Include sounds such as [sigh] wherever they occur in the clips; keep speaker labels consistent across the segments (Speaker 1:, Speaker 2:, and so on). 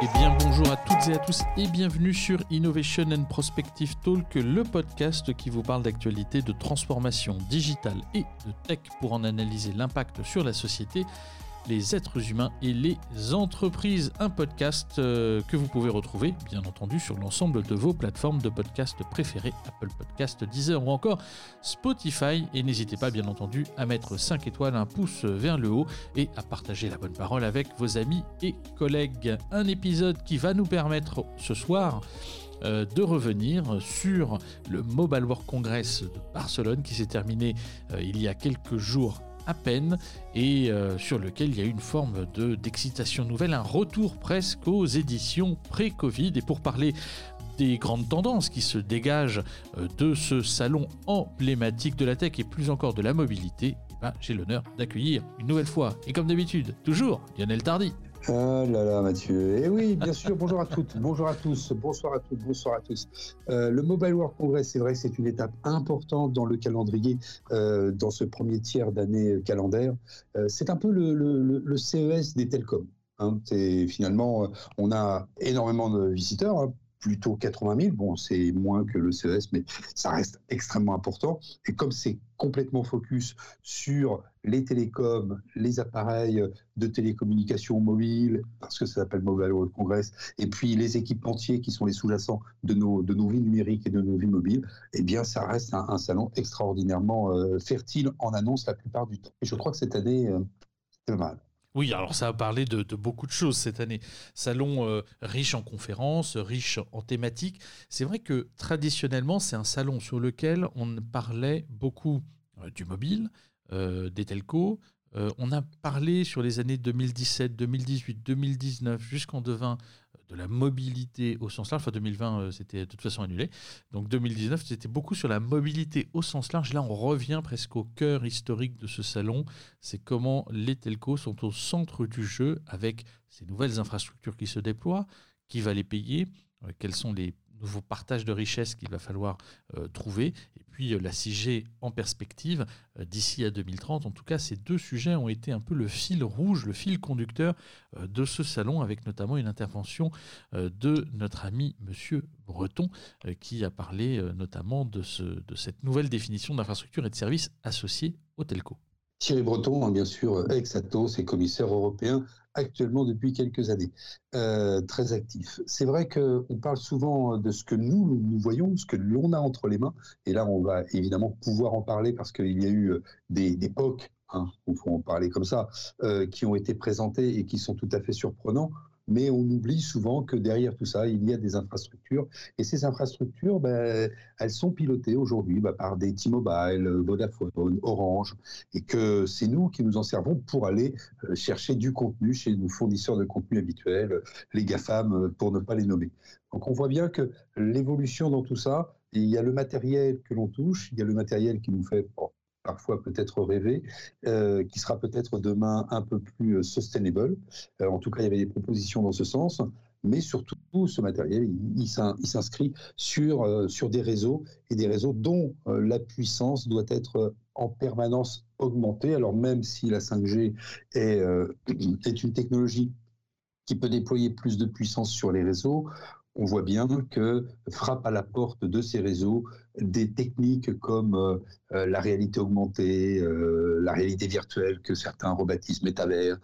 Speaker 1: Eh bien bonjour à toutes et à tous et bienvenue sur Innovation and Prospective Talk, le podcast qui vous parle d'actualité, de transformation digitale et de tech pour en analyser l'impact sur la société les êtres humains et les entreprises. Un podcast euh, que vous pouvez retrouver, bien entendu, sur l'ensemble de vos plateformes de podcast préférées, Apple Podcast, Deezer ou encore Spotify. Et n'hésitez pas, bien entendu, à mettre 5 étoiles, un pouce vers le haut et à partager la bonne parole avec vos amis et collègues. Un épisode qui va nous permettre ce soir euh, de revenir sur le Mobile World Congress de Barcelone qui s'est terminé euh, il y a quelques jours à peine et euh, sur lequel il y a une forme de d'excitation nouvelle, un retour presque aux éditions pré-Covid. Et pour parler des grandes tendances qui se dégagent euh, de ce salon emblématique de la tech et plus encore de la mobilité, eh ben, j'ai l'honneur d'accueillir une nouvelle fois, et comme d'habitude, toujours Lionel Tardy.
Speaker 2: Ah là là, Mathieu. Eh oui, bien sûr. Bonjour à toutes, bonjour à tous, bonsoir à toutes, bonsoir à tous. Euh, le Mobile World Congress, c'est vrai que c'est une étape importante dans le calendrier, euh, dans ce premier tiers d'année calendaire. Euh, c'est un peu le, CES des télécoms. Hein. finalement, on a énormément de visiteurs. Hein plutôt 80 000. Bon, c'est moins que le CES, mais ça reste extrêmement important. Et comme c'est complètement focus sur les télécoms, les appareils de télécommunication mobile, parce que ça s'appelle Mobile World Congress, et puis les équipementiers qui sont les sous-jacents de nos, de nos vies numériques et de nos vies mobiles, eh bien, ça reste un, salon extraordinairement euh, fertile en annonce la plupart du temps. Et je crois que cette année, euh, c'est pas mal.
Speaker 1: Oui, alors ça a parlé de, beaucoup de choses cette année. Salon euh, riche en conférences, riche en thématiques. C'est vrai que traditionnellement, c'est un salon sur lequel on parlait beaucoup euh, du mobile, euh, des telcos. on a parlé sur les années 2017, 2018, 2019 jusqu'en 2020 de la mobilité au sens large. Enfin, 2020, euh, c'était de toute façon annulé. Donc 2019, c'était beaucoup sur la mobilité au sens large. Là, on revient presque au cœur historique de ce salon. C'est comment les telcos sont au centre du jeu avec ces nouvelles infrastructures qui se déploient, qui va les payer, euh, quels sont les nouveau partage de richesses qu'il va falloir euh, trouver, et puis euh, la 6G en perspective euh, d'ici à 2030. En tout cas, ces deux sujets ont été un peu le fil rouge, le fil conducteur de ce salon, avec notamment une intervention de notre ami Monsieur Breton, qui a parlé notamment de, ce, de cette nouvelle définition d'infrastructure et de services associés au telco.
Speaker 2: Thierry Breton, hein, bien sûr, ex-Atos et commissaire européen actuellement depuis quelques années, euh, très actif. C'est vrai qu'on parle souvent de ce que nous, nous voyons, ce que l'on a entre les mains, et là on va évidemment pouvoir en parler parce qu'il y a eu des, des POC, hein, il faut en parler comme ça, euh, qui ont été présentés et qui sont tout à fait surprenants mais on oublie souvent que derrière tout ça, il y a des infrastructures. Et ces infrastructures, ben, elles sont pilotées aujourd'hui ben, par des T-Mobile, Vodafone, Orange, et que c'est nous qui nous en servons pour aller euh, chercher du contenu chez nos fournisseurs de contenu habituels, les GAFAM, euh, pour ne pas les nommer. Donc on voit bien que l'évolution dans tout ça, il y a le matériel que l'on touche, il y a le matériel qui nous fait parfois peut-être rêvé, euh, qui sera peut-être demain un peu plus euh, sustainable. Euh, en tout cas, il y avait des propositions dans ce sens, mais surtout, ce matériel, il, s'inscrit sur, des réseaux et des réseaux dont la puissance doit être en permanence augmentée. Alors même si la 5G est, [clears throat] est une technologie qui peut déployer plus de puissance sur les réseaux, on voit bien que frappent à la porte de ces réseaux des techniques comme euh, euh, la réalité augmentée, euh, la réalité virtuelle que certains rebaptisent métavers,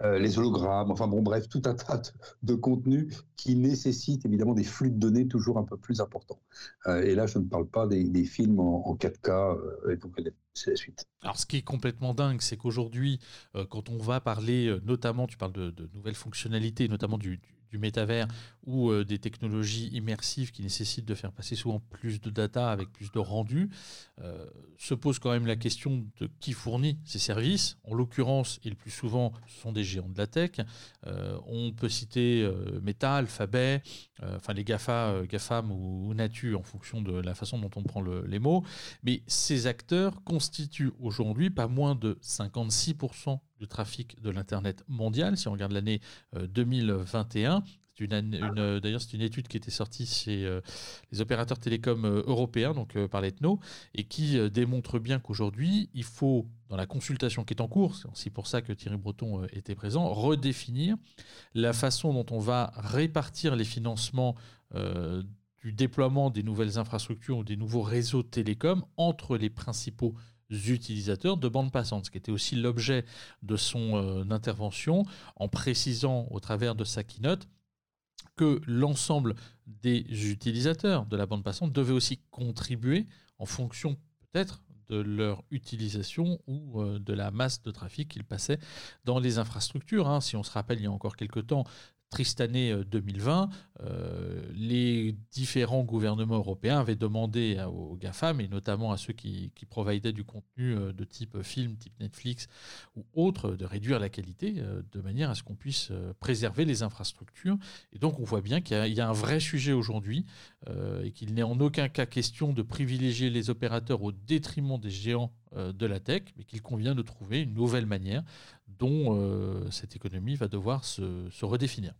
Speaker 2: les hologrammes, enfin bon bref, tout un tas de, contenus qui nécessitent évidemment des flux de données toujours un peu plus importants. et là, je ne parle pas des, films en, 4K, et vous c'est la suite.
Speaker 1: Alors ce qui est complètement dingue, c'est qu'aujourd'hui, quand on va parler, notamment, tu parles de, nouvelles fonctionnalités, notamment du métavers ou euh, des technologies immersives qui nécessitent de faire passer souvent plus de data avec plus de rendu, euh, se pose quand même la question de qui fournit ces services. En l'occurrence, et le plus souvent, ce sont des géants de la tech. Euh, on peut citer Meta, Alphabet, enfin les GAFA, GAFAM ou, Natu en fonction de la façon dont on prend les mots. Mais ces acteurs constituent aujourd'hui pas moins de 56% du trafic de l'Internet mondial, si on regarde l'année 2021. Euh, D'ailleurs, c'est une étude qui était sortie chez les opérateurs télécoms européens, donc par l'Ethno, et qui démontre bien qu'aujourd'hui, il faut, dans la consultation qui est en cours, c'est aussi pour ça que Thierry Breton était présent, redéfinir la façon dont on va répartir les financements du déploiement des nouvelles infrastructures ou des nouveaux réseaux télécoms entre les principaux utilisateurs de bande passante, ce qui était aussi l'objet de son euh, intervention, en précisant au travers de sa keynote que l'ensemble des utilisateurs de la bande passante devaient aussi contribuer en fonction peut-être de leur utilisation ou euh, de la masse de trafic qu'ils passaient dans les infrastructures. Hein. Si on se rappelle, il y a encore quelques temps, triste année 2020, euh, euh, les différents gouvernements européens avaient demandé aux GAFAM, et notamment à ceux qui, qui providaient du contenu euh, de type film, type Netflix ou autre, de réduire la qualité de manière à ce qu'on puisse préserver les infrastructures. Et donc on voit bien qu'il y, a un vrai sujet aujourd'hui et qu'il n'est en aucun cas question de privilégier les opérateurs au détriment des géants de la tech, mais qu'il convient de trouver une nouvelle manière dont euh, cette économie va devoir se, redéfinir.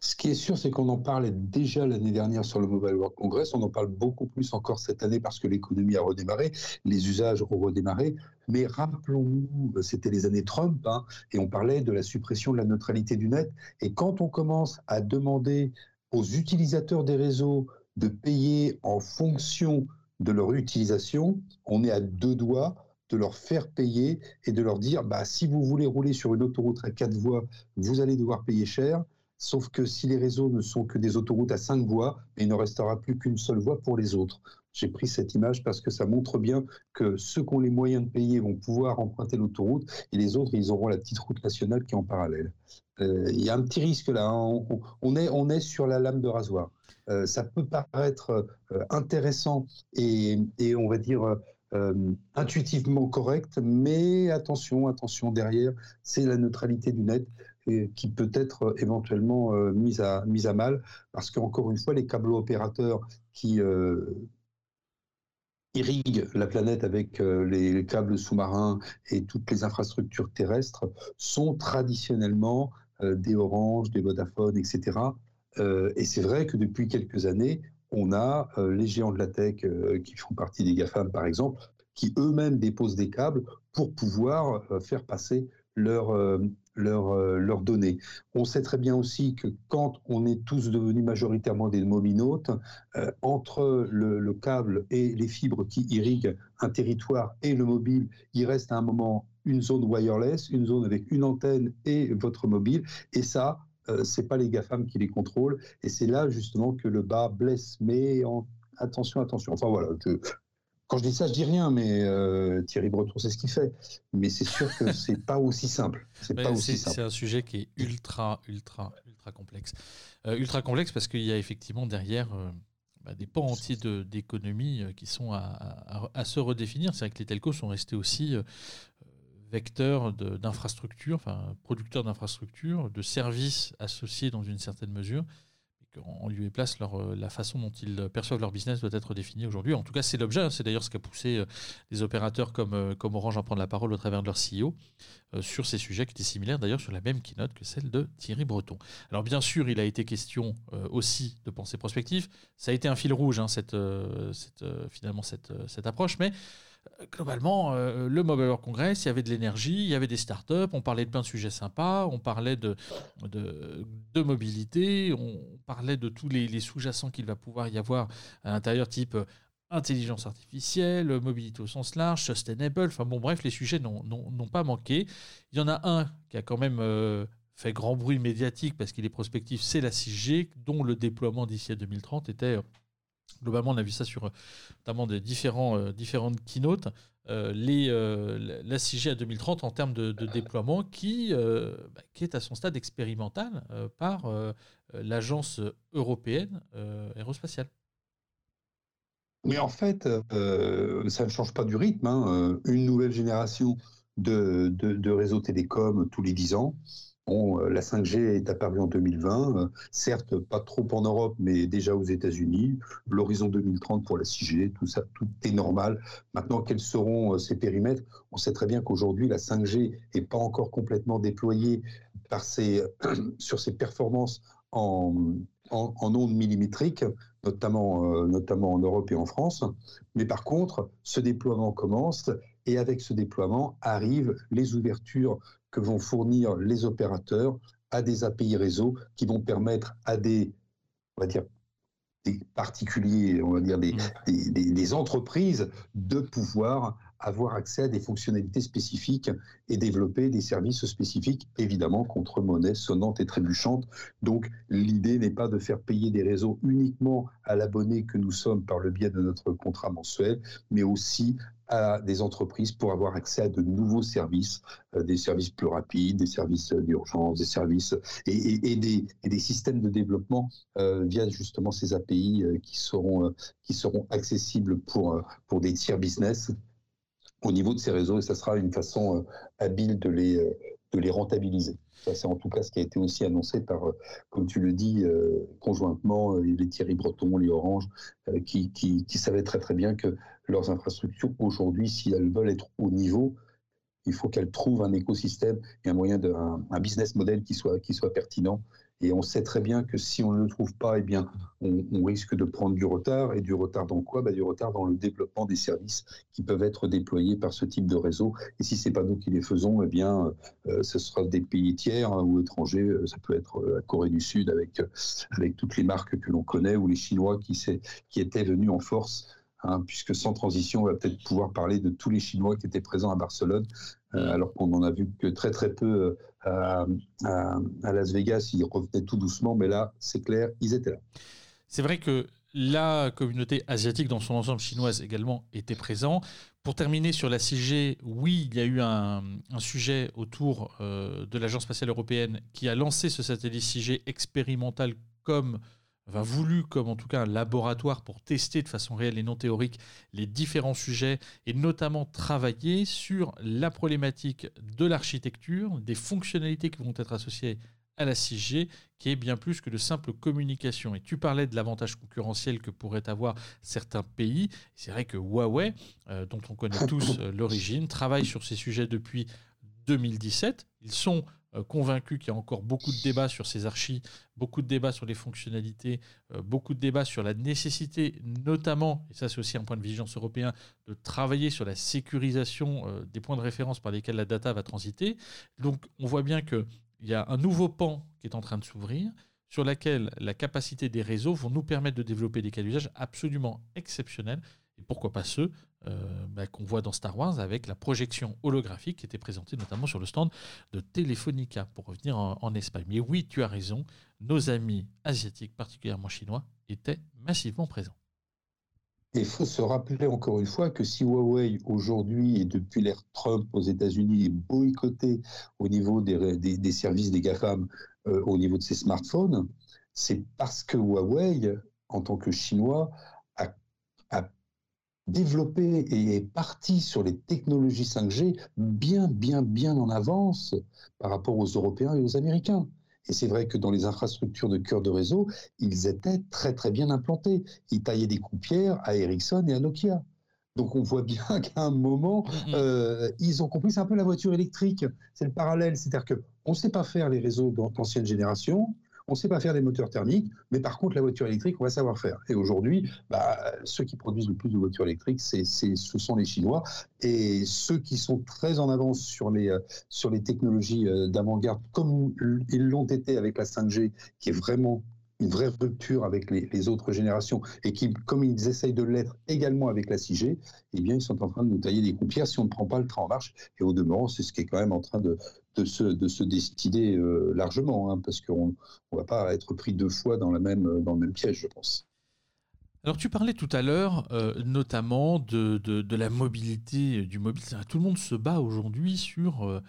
Speaker 2: Ce qui est sûr, c'est qu'on en parlait déjà l'année dernière sur le Mobile World Congress. On en parle beaucoup plus encore cette année parce que l'économie a redémarré, les usages ont redémarré. Mais rappelons-nous, c'était les années Trump, hein, et on parlait de la suppression de la neutralité du net. Et quand on commence à demander aux utilisateurs des réseaux de payer en fonction de leur utilisation, on est à deux doigts de leur faire payer et de leur dire bah, si vous voulez rouler sur une autoroute à quatre voies, vous allez devoir payer cher. Sauf que si les réseaux ne sont que des autoroutes à cinq voies, il ne restera plus qu'une seule voie pour les autres. J'ai pris cette image parce que ça montre bien que ceux qui ont les moyens de payer vont pouvoir emprunter l'autoroute et les autres, ils auront la petite route nationale qui est en parallèle. Euh, il y a un petit risque là. Hein. On, est, on est sur la lame de rasoir. Euh, ça peut paraître euh, intéressant et, et, on va dire intuitivement correct, mais attention, attention, derrière, c'est la neutralité du net qui peut être euh, éventuellement euh, mise, à, mise à mal, parce qu'encore une fois, les câbles opérateurs qui irriguent la planète avec les câbles sous-marins et toutes les infrastructures terrestres sont traditionnellement des Orange, des Vodafone, etc. et c'est vrai que depuis quelques années, on a euh, les géants de la tech euh, qui font partie des GAFAM, par exemple, qui eux-mêmes déposent des câbles pour pouvoir euh, faire passer leurs leur, données. On sait très bien aussi que quand on est tous devenus majoritairement des mobinautes, entre le, le, câble et les fibres qui irriguent un territoire et le mobile, il reste à un moment une zone wireless, une zone avec une antenne et votre mobile. Et ça, euh, c'est pas les GAFAM qui les contrôlent. Et c'est là justement que le bas blesse. Mais attention, attention. Enfin voilà, quand je dis ça, je dis rien, mais euh, Thierry Breton, c'est ce qu'il fait. Mais c'est sûr que [laughs] c'est pas aussi simple.
Speaker 1: C'est pas aussi simple. C'est un sujet qui est ultra, ultra, ultra complexe. Euh, ultra complexe parce qu'il y a effectivement derrière bah, des pans entiers d'économie qui sont à, à, se redéfinir. C'est vrai que les telcos sont restés aussi vecteur d'infrastructures, enfin producteur d'infrastructures, de services associés dans une certaine mesure, et qu'en lieu place, leur, euh, la façon dont ils perçoivent leur business doit être définie aujourd'hui. En tout cas, c'est l'objet, hein. c'est d'ailleurs ce qui a poussé euh, des opérateurs comme, euh, comme Orange à prendre la parole au travers de leur CEO sur ces sujets qui étaient similaires d'ailleurs sur la même keynote que celle de Thierry Breton. Alors bien sûr, il a été question aussi de pensée prospective, ça a été un fil rouge, hein, cette, cette, finalement, cette, cette approche, mais globalement, euh, le Mobile World Congress, il y avait de l'énergie, il y avait des startups, on parlait de plein de sujets sympas, on parlait de, de, mobilité, on parlait de tous les, sous-jacents qu'il va pouvoir y avoir à l'intérieur, type euh, intelligence artificielle, mobilité au sens large, sustainable, enfin bon, bref, les sujets n'ont pas manqué. Il y en a un qui a quand même euh, fait grand bruit médiatique parce qu'il est prospectif, c'est la 6G, dont le déploiement d'ici à 2030 était Globalement, on a vu ça sur notamment des euh, différentes keynotes. Euh, les, euh, la 6G à 2030 en termes de, déploiement qui, bah, qui est à son stade expérimental par l'agence européenne aérospatiale.
Speaker 2: Mais en fait, ça ne change pas du rythme. Hein. Une nouvelle génération de, de, de réseaux télécoms tous les 10 ans. Euh, la 5G est apparue en 2020, euh, certes pas trop en Europe, mais déjà aux États-Unis. L'horizon 2030 pour la 6G, tout ça, tout est normal. Maintenant, quels seront euh, ces périmètres? On sait très bien qu'aujourd'hui, la 5G n'est pas encore complètement déployée par ses, [clears throat] sur ses performances en, ondes millimétriques, notamment en Europe et en France. Mais par contre, ce déploiement commence et avec ce déploiement arrivent les ouvertures que vont fournir les opérateurs à des API réseau qui vont permettre à des, on va dire, des particuliers, on va dire des, des, des, entreprises, de pouvoir avoir accès à des fonctionnalités spécifiques et développer des services spécifiques, évidemment contre monnaie sonnante et trébuchante. Donc l'idée n'est pas de faire payer des réseaux uniquement à l'abonné que nous sommes par le biais de notre contrat mensuel, mais aussi à des entreprises pour avoir accès à de nouveaux services, euh, des services plus rapides, des services d'urgence, des services et, des, systèmes de développement euh, via justement ces API euh, qui seront qui seront accessibles pour pour des tiers business au niveau de ces réseaux. Et ça sera une façon euh, habile de les, euh, de les rentabiliser. c'est en tout cas ce qui a été aussi annoncé par, euh, comme tu le dis, conjointement, les Thierry Breton, les Orange, qui, qui, savaient très très bien que leurs infrastructures, aujourd'hui, si elles veulent être au niveau, il faut qu'elles trouvent un écosystème et un moyen de, business model qui soit, qui soit pertinent et on sait très bien que si on ne le trouve pas, eh on, risque de prendre du retard. Et du retard dans quoi? Bah, Du retard dans le développement des services qui peuvent être déployés par ce type de réseau. Et si ce n'est pas nous qui les faisons, eh bien, euh, ce sera des pays tiers hein, ou étrangers. Euh, ça peut être euh, la Corée du Sud avec, toutes les marques que l'on connaît ou les Chinois qui, qui étaient venus en force. Hein, puisque sans transition, on va peut-être pouvoir parler de tous les Chinois qui étaient présents à Barcelone, alors qu'on n'en a vu que très très peu à, Las Vegas, ils revenaient tout doucement, mais là, c'est clair, ils étaient là.
Speaker 1: C'est vrai que la communauté asiatique dans son ensemble chinoise également était présent. Pour terminer sur la 6G, oui, il y a eu un, sujet autour euh, de l'Agence spatiale européenne qui a lancé ce satellite 6G expérimental comme va voulu comme en tout cas un laboratoire pour tester de façon réelle et non théorique les différents sujets et notamment travailler sur la problématique de l'architecture, des fonctionnalités qui vont être associées à la 6G, qui est bien plus que de simple communication. Et tu parlais de l'avantage concurrentiel que pourraient avoir certains pays. C'est vrai que Huawei, euh, dont on connaît tous euh, [coughs] l'origine, travaille sur ces sujets depuis 2017. Ils sont convaincu qu'il y a encore beaucoup de débats sur ces archis, beaucoup de débats sur les fonctionnalités, euh, beaucoup de débats sur la nécessité, notamment, et ça c'est aussi un point de vigilance européen, de travailler sur la sécurisation euh, des points de référence par lesquels la data va transiter. Donc on voit bien qu'il y a un nouveau pan qui est en train de s'ouvrir sur lequel la capacité des réseaux vont nous permettre de développer des cas d'usage absolument exceptionnels et pourquoi pas ceux euh, bah, qu'on voit dans Star Wars avec la projection holographique qui était présentée notamment sur le stand de Telefonica pour revenir en, Espagne. Mais oui, tu as raison, nos amis asiatiques, particulièrement chinois, étaient massivement présents.
Speaker 2: Il faut se rappeler encore une fois que si Huawei aujourd'hui et depuis l'ère Trump aux États-Unis est boycotté au niveau des, services des GAFAM, euh, au niveau de ses smartphones, c'est parce que Huawei, en tant que Chinois, développé et est parti sur les technologies 5G bien, bien, bien en avance par rapport aux Européens et aux Américains. Et c'est vrai que dans les infrastructures de cœur de réseau, ils étaient très, très bien implantés. Ils taillaient des coupières à Ericsson et à Nokia. Donc on voit bien [laughs] qu'à un moment, mm-hmm. euh, ils ont compris, c'est un peu la voiture électrique, c'est le parallèle, c'est-à-dire qu'on ne sait pas faire les réseaux d'ancienne génération, on ne sait pas faire des moteurs thermiques, mais par contre, la voiture électrique, on va savoir faire. Et aujourd'hui, bah, ceux qui produisent le plus de voitures électriques, ce sont les Chinois. Et ceux qui sont très en avance sur les, euh, technologies euh, d'avant-garde, comme ils l'ont été avec la 5G, qui est vraiment une vraie rupture avec les, autres générations et qui, comme ils essayent de l'être également avec la 6G, eh bien, ils sont en train de nous tailler des coupières si on ne prend pas le train en marche. Et au demeurant, c'est ce qui est quand même en train de, de, se, de se destiner euh, largement, hein, parce qu'on ne va pas être pris deux fois dans, la même, dans le même piège, je pense.
Speaker 1: Alors tu parlais tout à l'heure euh, notamment de, de, la mobilité du mobile. Tout le monde se bat aujourd'hui sur euh,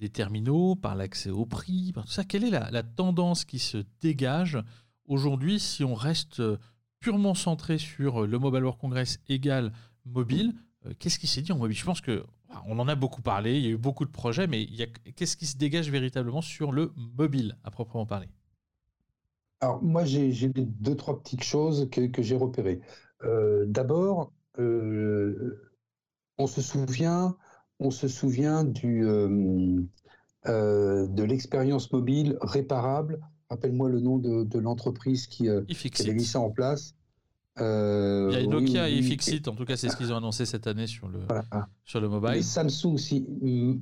Speaker 1: des terminaux, par l'accès au prix, par tout ça. Quelle est la, la tendance qui se dégage Aujourd'hui, si on reste euh, purement centré sur euh, le Mobile World Congress égal mobile, euh, qu'est-ce qui s'est dit en mobile? Je pense que on en a beaucoup parlé, il y a eu beaucoup de projets, mais qu'est-ce qui se dégage véritablement sur le mobile à proprement parler?
Speaker 2: Alors moi, j'ai deux, trois petites choses que, j'ai repérées. D'abord, on se souvient, on se souvient du, de l'expérience mobile réparable. Rappelle-moi le nom de, l'entreprise qui, qui a mis ça en place.
Speaker 1: Euh, Il y a Nokia et Fixit, en tout cas, c'est ce qu'ils ont annoncé cette année sur le, sur le mobile.
Speaker 2: Samsung, aussi,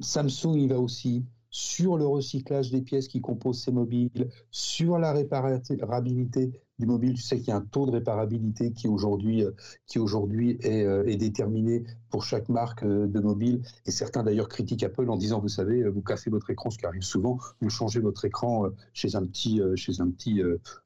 Speaker 2: Samsung, il va aussi sur le recyclage des pièces qui composent ces mobiles, sur la réparabilité du mobile. Tu sais qu'il y a un taux de réparabilité qui aujourd'hui euh, qui aujourd'hui est, euh, est, déterminé pour chaque marque euh, de mobile. Et certains d'ailleurs critiquent Apple en disant, vous savez, vous cassez votre écran, ce qui arrive souvent, vous changez votre écran chez un petit chez un petit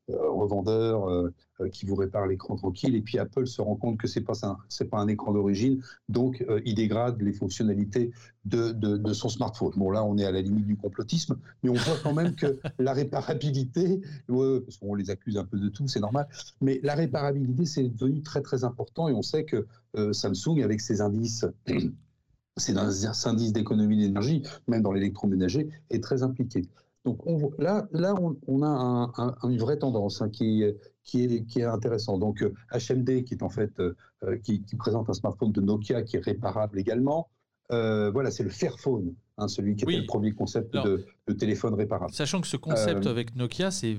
Speaker 2: revendeur qui vous répare l'écran tranquille. Et puis Apple se rend compte que c'est pas c'est pas un écran d'origine, donc il dégrade les fonctionnalités de, de, de, son smartphone. Bon là, on est à la limite du complotisme, mais on voit quand même que [laughs] la réparabilité, parce qu'on les accuse un peu de tout c'est normal. Mais la réparabilité, c'est devenu très très important et on sait que euh, Samsung, avec ses indices, [clears throat] indices d'économie d'énergie, même dans l'électroménager, est très impliqué. Donc on, là, là, on, a une vraie tendance hein, qui, est, qui est intéressante. Donc HMD, qui est en fait euh, qui, présente un smartphone de Nokia qui est réparable également. Euh, voilà, c'est le Fairphone, hein, celui qui était le premier concept de, téléphone réparable.
Speaker 1: Sachant que ce concept euh, avec Nokia, c'est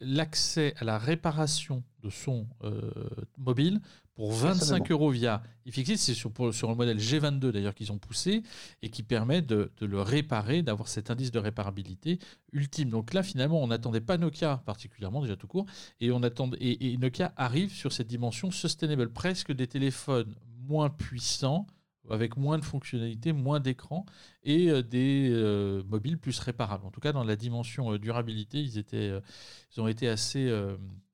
Speaker 1: l'accès à la réparation de son euh, mobile pour 25 euros via iFixit. C'est sur, sur le modèle G22 d'ailleurs qu'ils ont poussé et qui permet de, le réparer, d'avoir cet indice de réparabilité ultime. Donc là, finalement, on n'attendait pas Nokia particulièrement, déjà tout court, et, on attend, et Nokia arrive sur cette dimension sustainable, presque des téléphones moins puissants avec moins de fonctionnalités, moins d'écran et euh, des euh, mobiles plus réparables. En tout cas, dans la dimension euh, durabilité, ils, étaient, ils ont été assez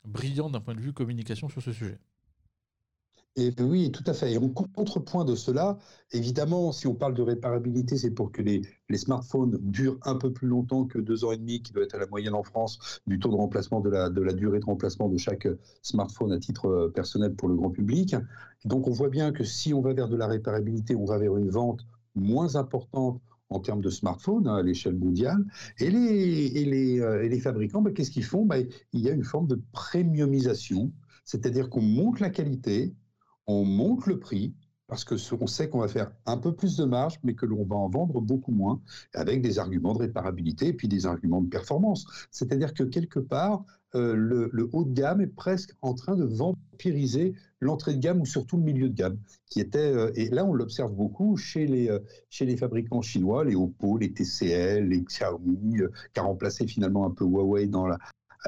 Speaker 1: brillants d'un point de vue communication sur ce sujet.
Speaker 2: Et oui, tout à fait. Et en contrepoint de cela, évidemment, si on parle de réparabilité, c'est pour que les, smartphones durent un peu plus longtemps que deux ans et demi, qui doit être à la moyenne en France du taux de remplacement, de la, de la durée de remplacement de chaque smartphone à titre euh, personnel pour le grand public. Donc on voit bien que si on va vers de la réparabilité, on va vers une vente moins importante en termes de smartphones hein, à l'échelle mondiale. Et les, et les, euh, et les fabricants, bah, qu'est-ce qu'ils font? Bah, Il y a une forme de premiumisation, c'est-à-dire qu'on monte la qualité, on monte le prix parce que on sait qu'on va faire un peu plus de marge, mais que l'on va en vendre beaucoup moins, avec des arguments de réparabilité et puis des arguments de performance. C'est-à-dire que quelque part, euh, le, haut de gamme est presque en train de vampiriser l'entrée de gamme ou surtout le milieu de gamme, qui était euh, et là on l'observe beaucoup chez les euh, chez les fabricants chinois, les Oppo, les TCL, les Xiaomi, qui a remplacé finalement un peu Huawei dans la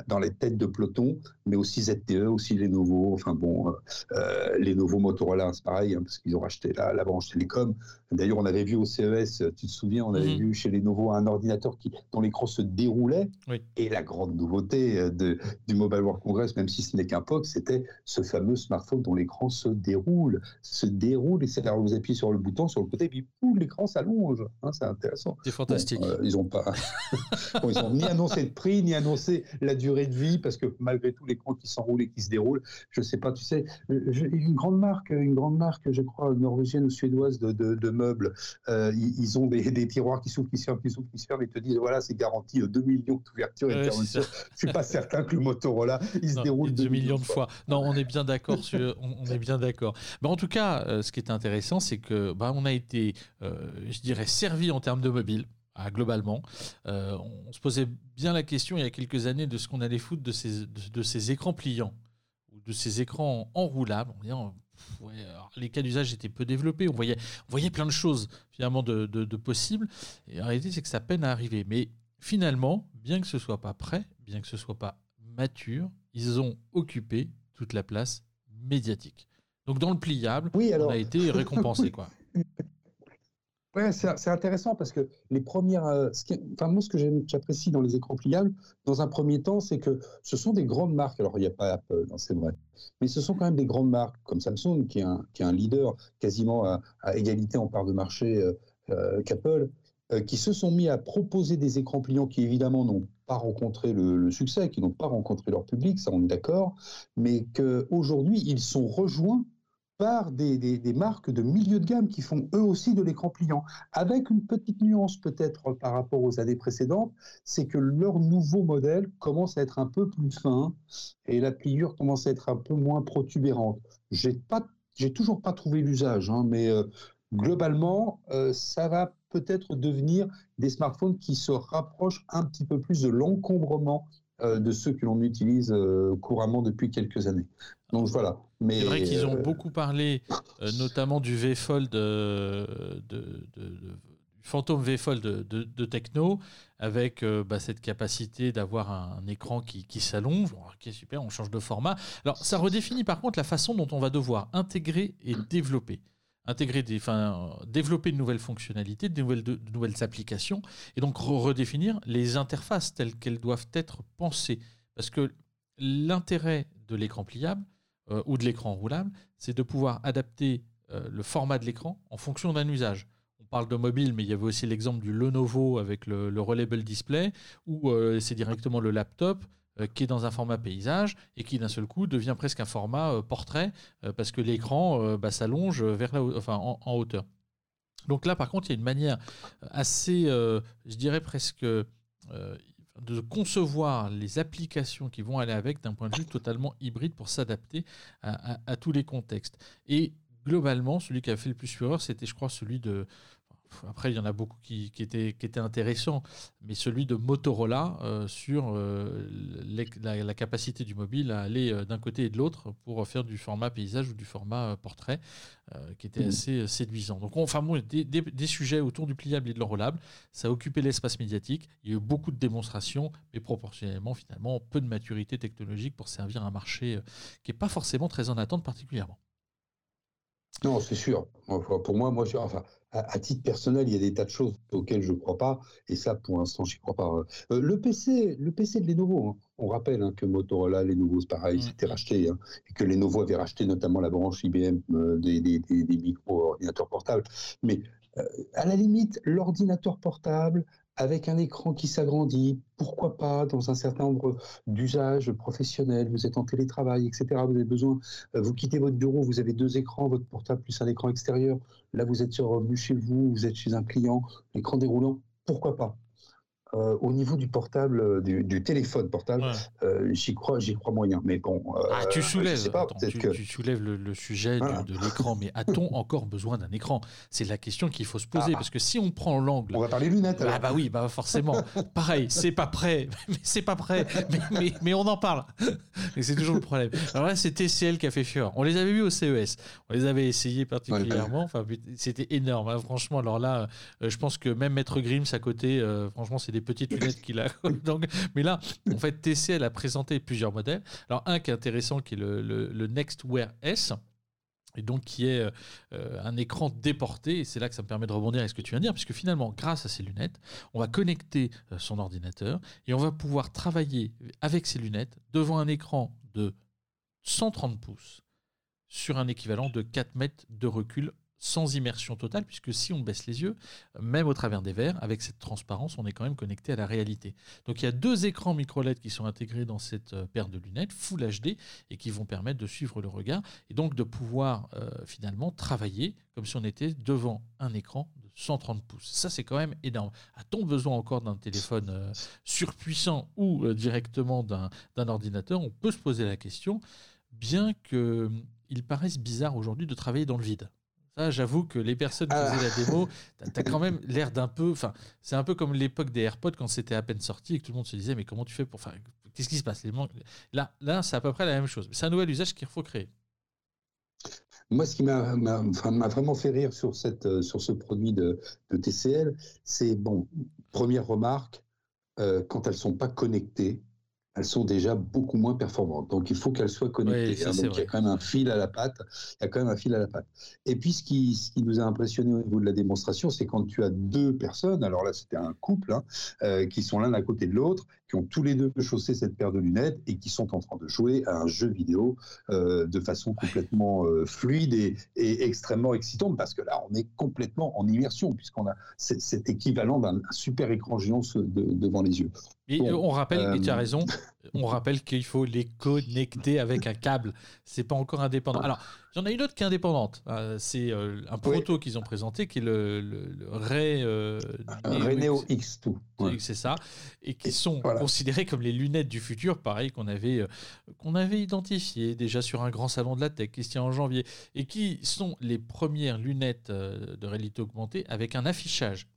Speaker 2: dans les têtes de peloton, mais aussi ZTE, aussi Lenovo, enfin bon, euh, euh Lenovo Motorola, c'est pareil, hein, parce qu'ils ont racheté la, la, branche télécom. D'ailleurs, on avait vu au CES, tu te souviens, on avait mhm. vu chez Lenovo un ordinateur qui, dont l'écran se déroulait. Et la grande nouveauté euh, de, du Mobile World Congress, même si ce n'est qu'un POC, c'était ce fameux smartphone dont l'écran se déroule, se déroule, et c'est où vous appuyez sur le bouton sur le côté, et puis l'écran s'allonge. Hein, c'est intéressant.
Speaker 1: C'est fantastique.
Speaker 2: Euh, ils n'ont pas, [laughs] ils ont ni annoncé de prix, ni annoncé la durée de vie, parce que malgré tout, l'écran qui s'enroule et qui se déroule, je ne sais pas, tu sais, une grande marque, une grande marque, je crois, norvégienne ou suédoise de, de, meubles, euh, ils, ont des, des, tiroirs qui s'ouvrent, qui se ferment, qui s'ouvrent, qui se ferment, et te disent, voilà, c'est garanti 2 euh, millions d'ouvertures et de fermetures. Je suis pas certain que le Motorola, il se déroule
Speaker 1: 2 millions de fois. Non, on est bien d'accord. on, est bien d'accord. Mais en tout cas, euh, ce qui est intéressant, c'est que bah, on a été, je dirais, servi en termes de mobile. Ah, globalement. Euh, on, se posait bien la question il y a quelques années de ce qu'on allait foutre de ces, de, ces écrans pliants ou de ces écrans enroulables. les cas d'usage étaient peu développés. On voyait, on voyait plein de choses finalement de, de, possibles. Et en réalité, c'est que ça peine à arriver. Mais finalement, bien que ce soit pas prêt, bien que ce soit pas mature, ils ont occupé toute la place médiatique. Donc dans le pliable, on a été récompensé. [laughs] quoi.
Speaker 2: Ouais, c'est intéressant parce que les premières. Euh, enfin, moi, ce que j'apprécie dans les écrans pliables, dans un premier temps, c'est que ce sont des grandes marques. Alors, il n'y a pas Apple, hein, c'est vrai. Mais ce sont quand même des grandes marques comme Samsung, qui est un, qui est un leader quasiment à, égalité en part de marché euh, euh, qu'Apple, qui se sont mis à proposer des écrans pliants qui, évidemment, n'ont pas rencontré le, le succès, qui n'ont pas rencontré leur public, ça on est d'accord, mais qu'aujourd'hui, ils sont rejoints par des, marques de milieu de gamme qui font eux aussi de l'écran pliant. Avec une petite nuance peut-être par rapport aux années précédentes, c'est que leur nouveau modèle commence à être un peu plus fin et la pliure commence à être un peu moins protubérante. J'ai pas, toujours pas trouvé l'usage, hein, mais euh, globalement, euh, ça va peut-être devenir des smartphones qui se rapprochent un petit peu plus de l'encombrement euh, de ceux que l'on utilise couramment depuis quelques années. Donc voilà.
Speaker 1: Mais c'est vrai qu'ils ont euh, beaucoup parlé, notamment du V Fold de, de, de, fantôme V Fold de, Techno, avec bah, cette capacité d'avoir un, écran qui, qui s'allonge. Ok, super, on change de format. Alors, ça redéfinit par contre la façon dont on va devoir intégrer et développer intégrer des, développer de nouvelles fonctionnalités, de nouvelles, de, nouvelles applications, et donc redéfinir les interfaces telles qu'elles doivent être pensées. Parce que l'intérêt de l'écran pliable euh, ou de l'écran roulable, c'est de pouvoir adapter euh, le format de l'écran en fonction d'un usage. On parle de mobile, mais il y avait aussi l'exemple du Lenovo avec le, le Reliable Display, où euh, c'est directement le laptop qui est dans un format paysage et qui d'un seul coup devient presque un format portrait parce que l'écran bah, s'allonge vers la, enfin, en, hauteur. Donc là, par contre, il y a une manière assez, je dirais presque, de concevoir les applications qui vont aller avec d'un point de vue totalement hybride pour s'adapter à, tous les contextes. Et globalement, celui qui a fait le plus fureur, c'était, je crois, celui de après, il y en a beaucoup qui, étaient, qui étaient intéressants, mais celui de Motorola euh, sur euh, la, capacité du mobile à aller euh, d'un côté et de l'autre pour faire du format paysage ou du format portrait, qui était mmh. assez séduisant. Donc, enfin, bon, des, des, sujets autour du pliable et de l'enroulable, ça a occupé l'espace médiatique. Il y a eu beaucoup de démonstrations, mais proportionnellement, finalement, peu de maturité technologique pour servir un marché qui n'est pas forcément très en attente particulièrement.
Speaker 2: Non, c'est sûr. Pour moi, moi, enfin, à, titre personnel, il y a des tas de choses auxquelles je ne crois pas, et ça, pour l'instant, je n'y crois pas. Euh, le PC, le PC de Lenovo, hein. on rappelle hein, que Motorola, Lenovo, c'est pareil, mmh. c'était racheté, hein, et que Lenovo avait racheté notamment la branche IBM euh, des, des, micro-ordinateurs portables. Mais euh, à la limite, l'ordinateur portable, avec un écran qui s'agrandit, pourquoi pas dans un certain nombre d'usages professionnels, vous êtes en télétravail, etc. Vous avez besoin, euh, vous quittez votre bureau, vous avez deux écrans, votre portable plus un écran extérieur. Là, vous êtes revenu chez vous, vous êtes chez un client, l'écran déroulant, pourquoi pas? Euh, au niveau du portable, euh, du, téléphone portable, euh, j'y crois, j'y crois moyen. Mais bon,
Speaker 1: ah, tu soulèves, tu, soulèves le, sujet de, l'écran. Mais a-t-on [laughs] encore besoin d'un écran? C'est la question qu'il faut se poser ah. parce que si on prend l'angle,
Speaker 2: on va parler lunettes.
Speaker 1: Ah bah oui, bah forcément. Pareil, c'est pas prêt, [laughs] mais c'est pas prêt, mais, mais, on en parle. [laughs] Et c'est toujours le problème. Alors là, c'est TCL qui a fait fureur. On les avait vus au CES. On les avait essayés particulièrement. Enfin, c'était énorme, hein, franchement. Alors là, je pense que même Maître Grims à côté, franchement, c'est des petites lunettes qu'il a. [laughs] mais là, en fait, TCL a présenté plusieurs modèles. Alors, un qui est intéressant, qui est le, le, S et donc qui est euh, un écran déporté, et c'est là que ça me permet de rebondir avec ce que tu viens de dire, puisque finalement, grâce à ces lunettes, on va connecter euh, son ordinateur et on va pouvoir travailler avec ces lunettes devant un écran de 130 pouces sur un équivalent de 4 mètres de recul sans immersion totale, puisque si on baisse les yeux, même au travers des verres, avec cette transparence, on est quand même connecté à la réalité. Donc il y a deux écrans micro-LED qui sont intégrés dans cette euh, paire de lunettes, Full HD, et qui vont permettre de suivre le regard, et donc de pouvoir euh, finalement travailler comme si on était devant un écran de 130 pouces. Ça, c'est quand même énorme. A-t-on besoin encore d'un téléphone euh, surpuissant ou directement d'un ordinateur? On peut se poser la question, bien qu'il paraisse bizarre aujourd'hui de travailler dans le vide. Ça, j'avoue que les personnes qui faisaient la démo, tu as quand même l'air d'un peu. Enfin, c'est un peu comme l'époque des AirPods quand c'était à peine sorti et que tout le monde se disait Mais comment tu fais pour faire. Qu'est-ce qui se passe? Là, là c'est à peu près la même chose. C'est un nouvel usage qu'il faut créer.
Speaker 2: Moi, ce qui m'a vraiment fait rire sur, cette, euh, sur ce produit de, de TCL, c'est, bon, première remarque, euh, quand elles ne sont pas connectées, elles sont déjà beaucoup moins performantes. Donc il faut qu'elles soient connectées. Hein. Donc il y a quand même un fil à la patte. Il y a quand même un fil à la patte. Et puis ce qui, ce qui nous a impressionné au niveau de la démonstration, c'est quand tu as deux personnes, alors là c'était un couple, hein, euh, qui sont l'un à côté de l'autre, qui ont tous les deux chaussé cette paire de lunettes et qui sont en train de jouer à un jeu vidéo euh, de façon complètement euh, fluide et, extrêmement excitante, parce que là on est complètement en immersion, puisqu'on a cet, équivalent d'un super écran géant devant les yeux.
Speaker 1: Et on rappelle, et tu as raison, [laughs] on rappelle qu'il faut les connecter avec un câble. C'est pas encore indépendant. Alors, il y en a une autre qui est indépendante. Euh, c'est euh, un proto qu'ils ont présenté qui est le, le, Ray,
Speaker 2: euh, Neo X2.
Speaker 1: C'est ça. Et qui sont considérés comme les lunettes du futur, pareil qu'on avait, qu'on avait identifié déjà sur un grand salon de la tech qui se tient en janvier. Et qui sont les premières lunettes de réalité augmentée avec un affichage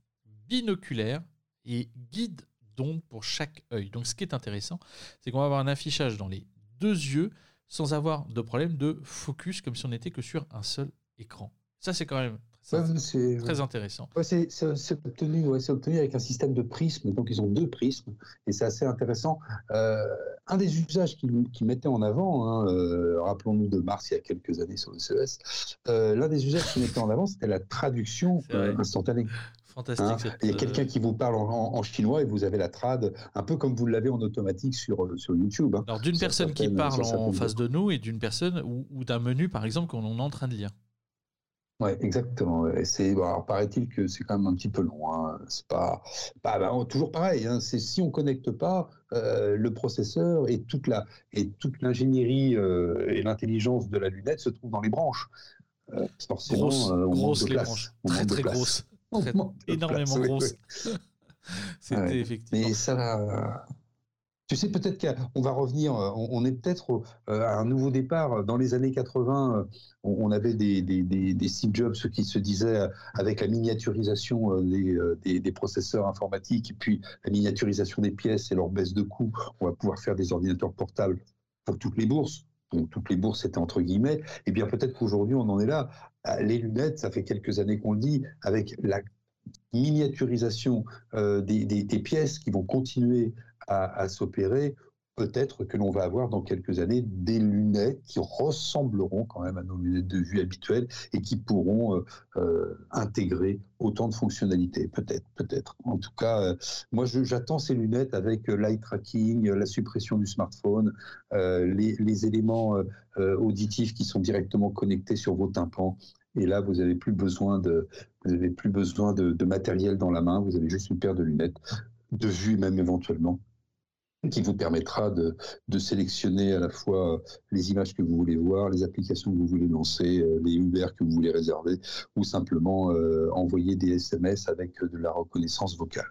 Speaker 1: binoculaire et guide d'onde pour chaque œil. Donc ce qui est intéressant, c'est qu'on va avoir un affichage dans les deux yeux sans avoir de problème de focus comme si on n'était que sur un seul écran. Ça, c'est quand même très, intéressant.
Speaker 2: c'est obtenu, obtenu, avec un système de prismes, donc ils ont deux prismes, et c'est assez intéressant. Euh, un des usages qu'ils mettaient en avant, hein, euh, rappelons-nous de Mars il y a quelques années sur le CES, euh, l'un des usages qu'ils mettaient en avant, c'était la traduction instantanée.
Speaker 1: Fantastique.
Speaker 2: Hein, il y a quelqu'un qui vous parle en, chinois et vous avez la trad, un peu comme vous l'avez en automatique sur, sur YouTube. Hein.
Speaker 1: Alors d'une personne qui parle en face de nous et d'une personne ou d'un menu, par exemple, qu'on est en train de lire.
Speaker 2: Oui, exactement. C'est, alors paraît-il que c'est quand même un petit peu long. Hein. C'est pas, bah, toujours pareil. Hein. C'est si on connecte pas euh, le processeur et toute la et toute l'ingénierie euh, et l'intelligence de la lunette se trouvent dans les branches.
Speaker 1: Euh, forcément, grosse, les branches, très très grosses, énormément grosses. [laughs]
Speaker 2: C'était effectivement. Mais ça, tu sais, peut-être qu'on va revenir, euh, on, est peut-être euh, à un nouveau départ. Dans les années 80, euh, on avait des, des, des, Steve Jobs qui se disaient, avec la miniaturisation des, des, processeurs informatiques, et puis la miniaturisation des pièces et leur baisse de coût, on va pouvoir faire des ordinateurs portables pour toutes les bourses. Donc, toutes les bourses étaient entre guillemets. Et eh bien peut-être qu'aujourd'hui, on en est là. Les lunettes, ça fait quelques années qu'on le dit, avec la miniaturisation des, des, pièces qui vont continuer à, s'opérer, peut-être que l'on va avoir dans quelques années des lunettes qui ressembleront quand même à nos lunettes de vue habituelles et qui pourront euh, euh, intégrer autant de fonctionnalités. Peut-être, peut-être. En tout cas, euh, moi, j'attends ces lunettes avec l'eye tracking, la suppression du smartphone, les, éléments auditifs qui sont directement connectés sur vos tympans. Et là, vous n'avez plus besoin de, vous avez plus besoin de matériel dans la main. Vous avez juste une paire de lunettes de vue même éventuellement qui vous permettra de, sélectionner à la fois les images que vous voulez voir, les applications que vous voulez lancer, euh, les Uber que vous voulez réserver, ou simplement euh, envoyer des SMS avec de la reconnaissance vocale.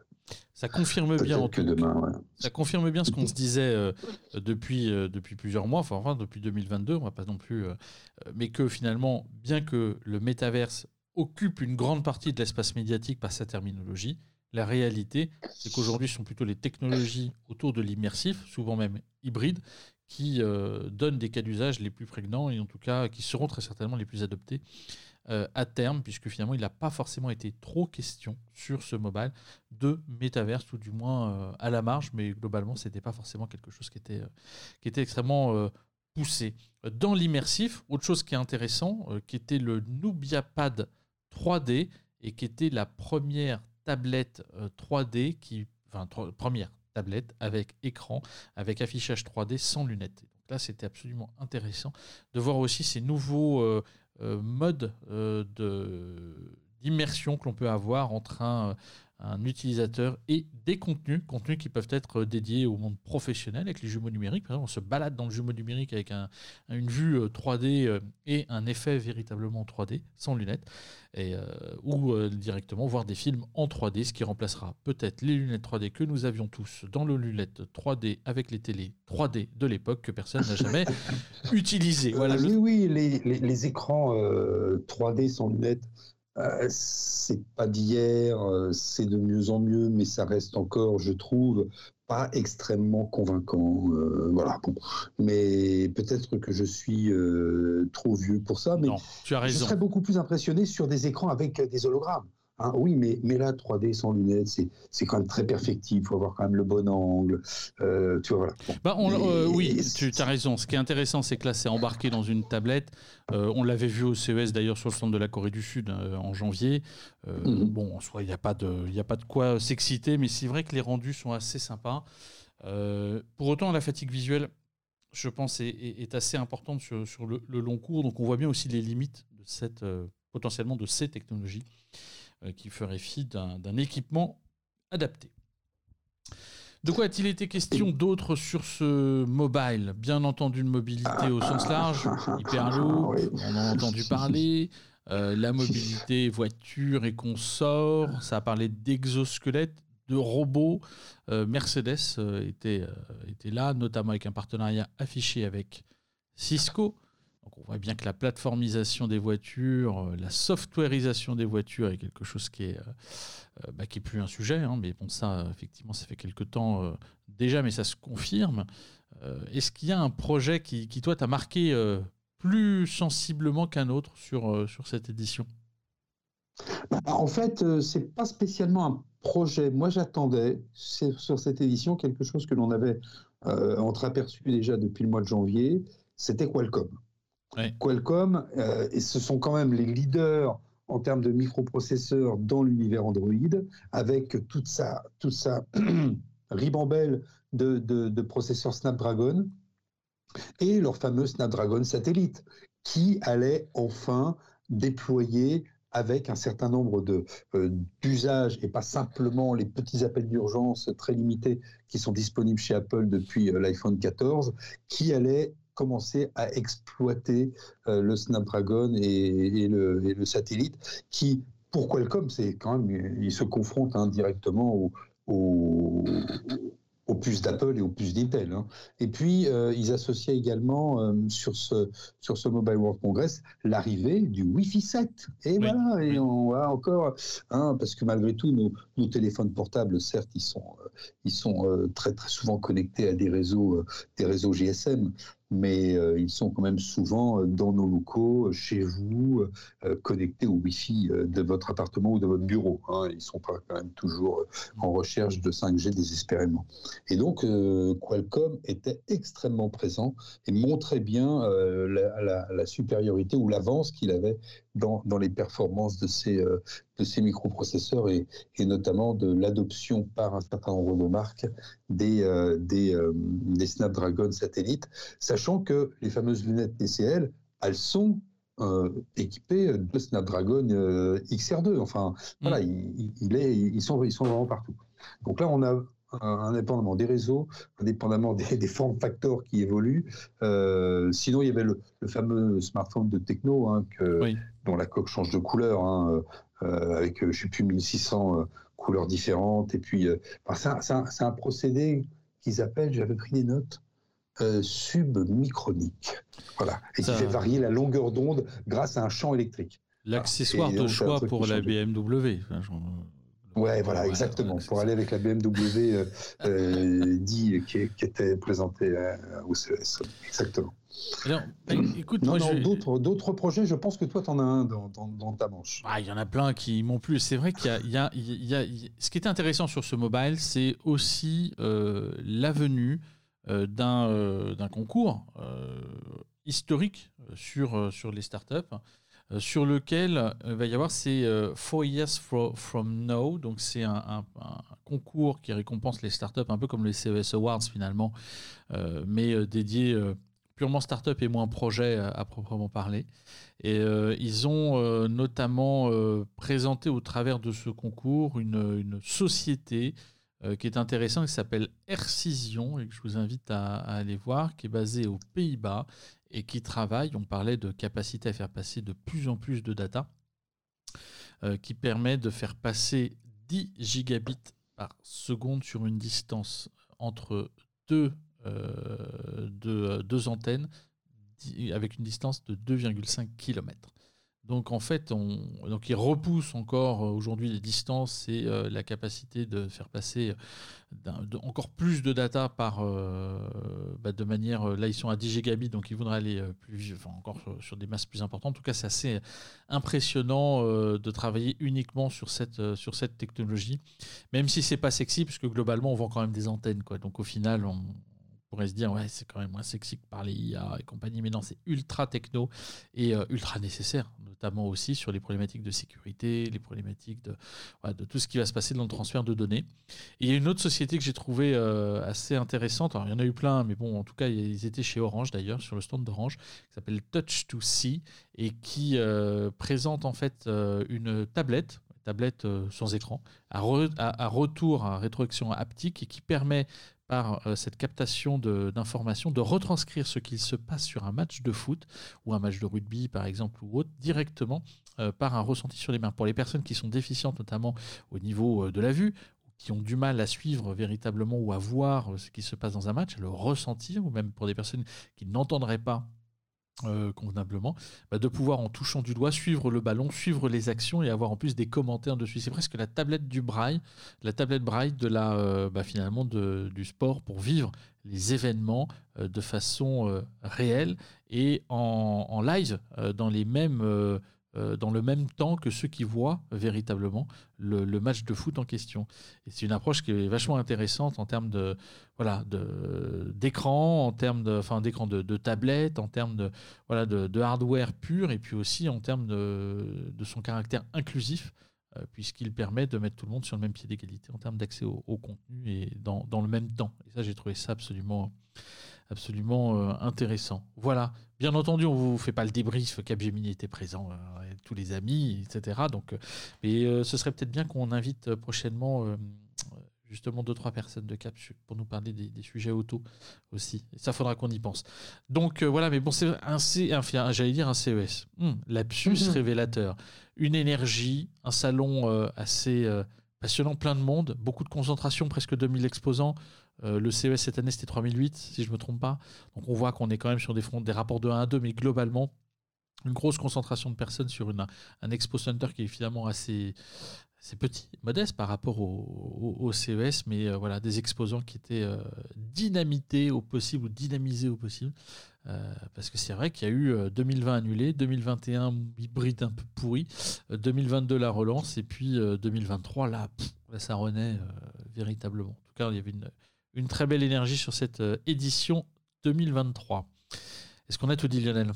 Speaker 1: Ça confirme bien en tout demain, Ça confirme bien ce qu'on [laughs] se disait euh, depuis, depuis plusieurs mois, enfin, depuis 2022, on va pas non plus, mais que finalement, bien que le métaverse occupe une grande partie de l'espace médiatique par sa terminologie, la réalité, c'est qu'aujourd'hui, ce sont plutôt les technologies autour de l'immersif, souvent même hybrides, qui euh, donnent des cas d'usage les plus prégnants et en tout cas qui seront très certainement les plus adoptés euh, à terme, puisque finalement, il n'a pas forcément été trop question sur ce mobile de métaverse, ou du moins euh, à la marge, mais globalement, ce n'était pas forcément quelque chose qui était, qui était extrêmement poussé. Dans l'immersif, autre chose qui est intéressant, qui était le Nubia Pad 3D et qui était la première tablette 3D, euh, qui, enfin, première tablette avec écran, avec affichage 3D sans lunettes. Donc là, c'était absolument intéressant de voir aussi ces nouveaux euh, euh, modes d'immersion que l'on peut avoir entre un, un utilisateur et des contenus, contenus qui peuvent être dédiés au monde professionnel avec les jumeaux numériques. Par exemple, on se balade dans le jumeau numérique avec un, une vue 3D euh, euh, et un effet véritablement 3D, sans lunettes, et, euh, ou directement voir des films en 3D, ce qui remplacera peut-être les lunettes 3D que nous avions tous dans nos lunettes 3D avec les télés 3D de l'époque que personne n'a jamais [laughs] utilisé.
Speaker 2: Voilà, oui, oui, les, les, les écrans 3D sans lunettes euh, c'est pas d'hier, euh, c'est de mieux en mieux, mais ça reste encore, je trouve, pas extrêmement convaincant. Euh, voilà. Bon. Mais peut-être que je suis trop vieux pour ça, mais tu as raison. je serais beaucoup plus impressionné sur des écrans avec des hologrammes. Hein, oui, mais, mais là, 3D sans lunettes, c'est quand même très perfectible. Il faut avoir quand même le bon angle. Euh, tu vois, voilà.
Speaker 1: Bah, euh, oui, tu as raison. Ce qui est intéressant, c'est que là, c'est embarqué dans une tablette. Euh, on l'avait vu au CES d'ailleurs sur le stand de la Corée du Sud en janvier. Mhm. Bon, en soi, il n'y a, pas de, a pas de quoi s'exciter, mais c'est vrai que les rendus sont assez sympas. pour autant, la fatigue visuelle, je pense, est, assez importante sur, sur le, le, long cours. Donc, on voit bien aussi les limites de cette, potentiellement de ces technologies. Euh, qui ferait fi d'un équipement adapté. De quoi a-t-il été question d'autre sur ce mobile? Bien entendu, une mobilité au sens large, hyper lourd, on en a entendu parler. Euh, la mobilité voiture et consort, ça a parlé d'exosquelettes, de robots. Euh, Mercedes était, était là, notamment avec un partenariat affiché avec Cisco. Donc on voit bien que la plateformisation des voitures, la softwareisation des voitures est quelque chose qui est, bah, qui est plus un sujet. Hein, mais bon, ça, effectivement, ça fait quelque temps déjà, mais ça se confirme. Est-ce qu'il y a un projet qui, toi, t'a marqué plus sensiblement qu'un autre sur, sur cette édition?
Speaker 2: Bah, En fait, c'est pas spécialement un projet. Moi, j'attendais sur cette édition quelque chose que l'on avait euh, entreaperçu déjà depuis le mois de janvier, c'était Qualcomm. Qualcomm, euh, et ce sont quand même les leaders en termes de microprocesseurs dans l'univers Android, avec toute sa, toute sa [clears throat] ribambelle de, de, processeurs Snapdragon et leur fameux Snapdragon satellite, qui allait enfin déployer avec un certain nombre de euh, d'usages et pas simplement les petits appels d'urgence très limités qui sont disponibles chez Apple depuis euh, l'iPhone 14, qui allaient commencer à exploiter euh, le Snapdragon et, le, satellite, qui pour Qualcomm, c'est quand même, ils se confrontent indirectement au aux puces d'Apple et aux puces d'Intel. Hein. Et puis, euh, ils associaient également euh, sur, ce, sur ce Mobile World Congress l'arrivée du Wi-Fi 7. Et voilà, et on voit encore, hein, parce que malgré tout, nos, nos, téléphones portables, certes, ils sont, euh, ils sont très, très souvent connectés à des réseaux, des réseaux GSM, mais euh, ils sont quand même souvent euh, dans nos locaux, euh, chez vous, connectés au Wi-Fi de votre appartement ou de votre bureau. Hein. Ils ne sont pas quand même toujours en recherche de 5G désespérément. Et donc, Qualcomm était extrêmement présent et montrait bien la, supériorité ou l'avance qu'il avait dans, les performances de ces, de ces microprocesseurs et, et notamment de l'adoption par un certain nombre de marques des, euh, des, euh, des, Snapdragon satellites, sachant que les fameuses lunettes TCL, elles sont euh, équipées de Snapdragon XR2. Enfin, voilà, mm. il, ils, sont, ils sont vraiment partout. Donc là, on a indépendamment des réseaux, indépendamment des, [laughs] des formes facteurs qui évoluent. sinon, il y avait le, fameux smartphone de Techno, hein, que, dont la coque change de couleur. Hein, euh, avec, euh, je sais plus, 1600 euh, couleurs différentes. Et puis, c'est un, un, procédé qu'ils appellent, j'avais pris des notes, submicronique. Voilà. Et qui fait varier la longueur d'onde grâce à un champ électrique.
Speaker 1: L'accessoire de choix pour la BMW.
Speaker 2: Ouais, voilà, exactement. Pour aller avec la BMW euh, [laughs] dit qui, était présentée au CES. Exactement. Alors, écoute, d'autres, projets, je pense que toi, tu en as un dans, ta manche.
Speaker 1: Ah, il y en a plein qui m'ont plu. C'est vrai qu'il y a, Ce qui est intéressant sur ce mobile, c'est aussi euh, la venue euh, d'un, d'un concours historique sur, sur les startups. Euh, sur lequel euh, il va y avoir ces euh, Four Years from Now. Donc, c'est un, concours qui récompense les startups, un peu comme les CES Awards finalement, mais dédié purement startup et moins projet à, proprement parler. Et ils ont notamment présenté au travers de ce concours une, société qui est intéressante, qui s'appelle Ercision, et que je vous invite à, aller voir, qui est basée aux Pays-Bas et qui travaillent, on parlait de capacité à faire passer de plus en plus de data, euh, qui permet de faire passer 10 gigabits par seconde sur une distance entre deux, euh, deux antennes avec une distance de 2,5 km. Donc en fait, on, donc il repousse encore euh, aujourd'hui les distances et euh, la capacité de faire passer encore plus de data par, euh, bah, de manière, là ils sont à 10 gigabits, donc ils voudraient aller plus, encore sur, des masses plus importantes. En tout cas, c'est assez impressionnant de travailler uniquement sur cette, sur cette technologie, même si c'est pas sexy, puisque globalement on vend quand même des antennes, quoi. Donc au final, on, pourrait se dire, ouais, c'est quand même moins sexy que par les IA et compagnie, mais non, c'est ultra techno et ultra nécessaire notamment aussi sur les problématiques de sécurité, les problématiques de, tout ce qui va se passer dans le transfert de données. Et il y a une autre société que j'ai trouvée euh, assez intéressante. Alors, il y en a eu plein, mais bon, en tout cas, ils étaient chez Orange d'ailleurs, sur le stand d'Orange, qui s'appelle Touch 2 See et qui euh, présente en fait euh, une tablette tablette sans écran, à, à, retour à rétroaction haptique et qui permet euh, cette captation d'informations, de, retranscrire ce qu'il se passe sur un match de foot ou un match de rugby par exemple ou autre directement euh, par un ressenti sur les mains. Pour les personnes qui sont déficientes notamment au niveau euh, de la vue, qui ont du mal à suivre véritablement ou à voir ce qui se passe dans un match, à le ressentir, ou même pour des personnes qui n'entendraient pas convenablement, bah, de pouvoir en touchant du doigt suivre le ballon, suivre les actions et avoir en plus des commentaires dessus. C'est presque la tablette du braille, la tablette braille de la bah, finalement du sport pour vivre les événements de façon réelle et en live dans les mêmes euh, dans le même temps que ceux qui voient véritablement le, match de foot en question. C'est une approche qui est vachement intéressante en termes de voilà d'écran, en termes de enfin d'écran de, de, tablette, en termes de voilà de, hardware pur et puis aussi en termes de, de son caractère inclusif euh, puisqu'il permet de mettre tout le monde sur le même pied d'égalité en termes d'accès au, au, contenu et dans, dans, le même temps. Et ça, j'ai trouvé ça absolument absolument euh, intéressant. Voilà. Bien entendu, on vous fait pas le débrief. Capgemini était présent, euh, tous les amis, etc. Donc, euh, mais ce serait peut-être bien qu'on invite prochainement justement deux trois personnes de Cap pour nous parler des, sujets auto aussi. ça faudra qu'on y pense. Donc voilà, mais bon, c'est un, un j'allais dire un CES. Hum, lapsus mhm. révélateur, une énergie, un salon assez passionnant, plein de monde, beaucoup de concentration, presque 2000 exposants. Euh, le CES cette année, c'était 3008, si je ne me trompe pas. Donc on voit qu'on est quand même sur des, des rapports de 1 à 2, mais globalement, une grosse concentration de personnes sur une, un Expo Center qui est finalement assez, petit, modeste par rapport au, CES, mais euh, voilà, des exposants qui étaient euh, dynamités au possible ou dynamisés au possible. parce que c'est vrai qu'il y a eu 2020 annulé, 2021 hybride un peu pourri, 2022 la relance, et puis 2023, là, là ça renaît véritablement. En tout cas, il y avait une, une très belle énergie sur cette euh, édition 2023. Est-ce qu'on a tout dit, Lionel?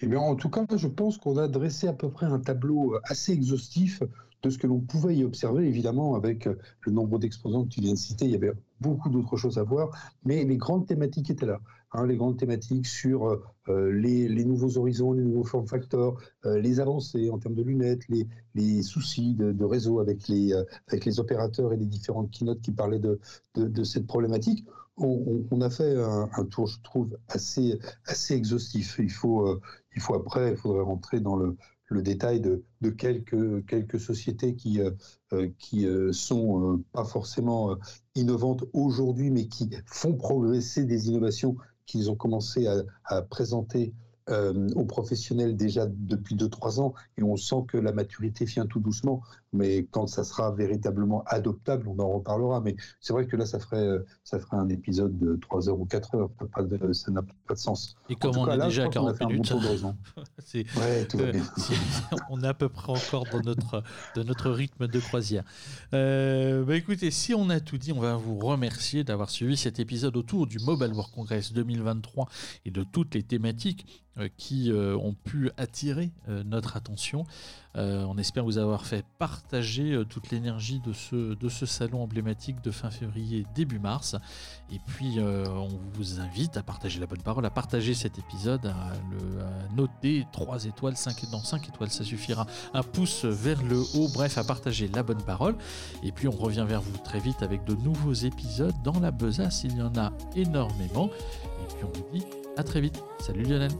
Speaker 2: Eh bien, en tout cas, je pense qu'on a dressé à peu près un tableau euh, assez exhaustif de ce que l'on pouvait y observer. Évidemment, avec euh, le nombre d'exposants que tu viens de citer, il y avait beaucoup d'autres choses à voir, mais les grandes thématiques étaient là. Hein, les grandes thématiques sur les, nouveaux horizons, les nouveaux form factors, les avancées en termes de lunettes, les, soucis de, réseau avec les, avec les opérateurs et les différentes keynotes qui parlaient de, de, cette problématique. On, a fait un, tour, je trouve, assez, assez exhaustif. Il faut, il faut après, il faudrait rentrer dans le, le détail de, de, quelques, quelques sociétés qui, euh, sont pas forcément innovantes aujourd'hui, mais qui font progresser des innovations qu'ils ont commencé à, présenter euh, aux professionnels déjà depuis 2-3 ans et on sent que la maturité vient tout doucement. Mais quand ça sera véritablement adoptable, on en reparlera. Mais c'est vrai que là, ça ferait, euh, ça ferait un épisode de 3 heures ou 4 heures. Ça n'a pas de sens.
Speaker 1: Et comme on est déjà à 40 minutes, [laughs]
Speaker 2: bien. [laughs]
Speaker 1: on est à peu près encore dans notre, de notre rythme de croisière. Euh, bah écoutez, si on a tout dit, on va vous remercier d'avoir suivi cet épisode autour du Mobile World Congress 2023 et de toutes les thématiques euh, qui euh, ont pu attirer euh, notre attention. on espère vous avoir fait partager toute l'énergie de ce, de ce salon emblématique de fin février, début mars. Et puis, on vous invite à partager la bonne parole, à partager cet épisode, à, le, noter 3 étoiles, 5 étoiles, 5 étoiles, ça suffira. Un pouce vers le haut, bref, à partager la bonne parole. Et puis, on revient vers vous très vite avec de nouveaux épisodes dans la besace. Il y en a énormément. Et puis, on vous dit à très vite. Salut Lionel.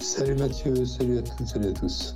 Speaker 2: Salut Mathieu, salut à toutes, salut à tous.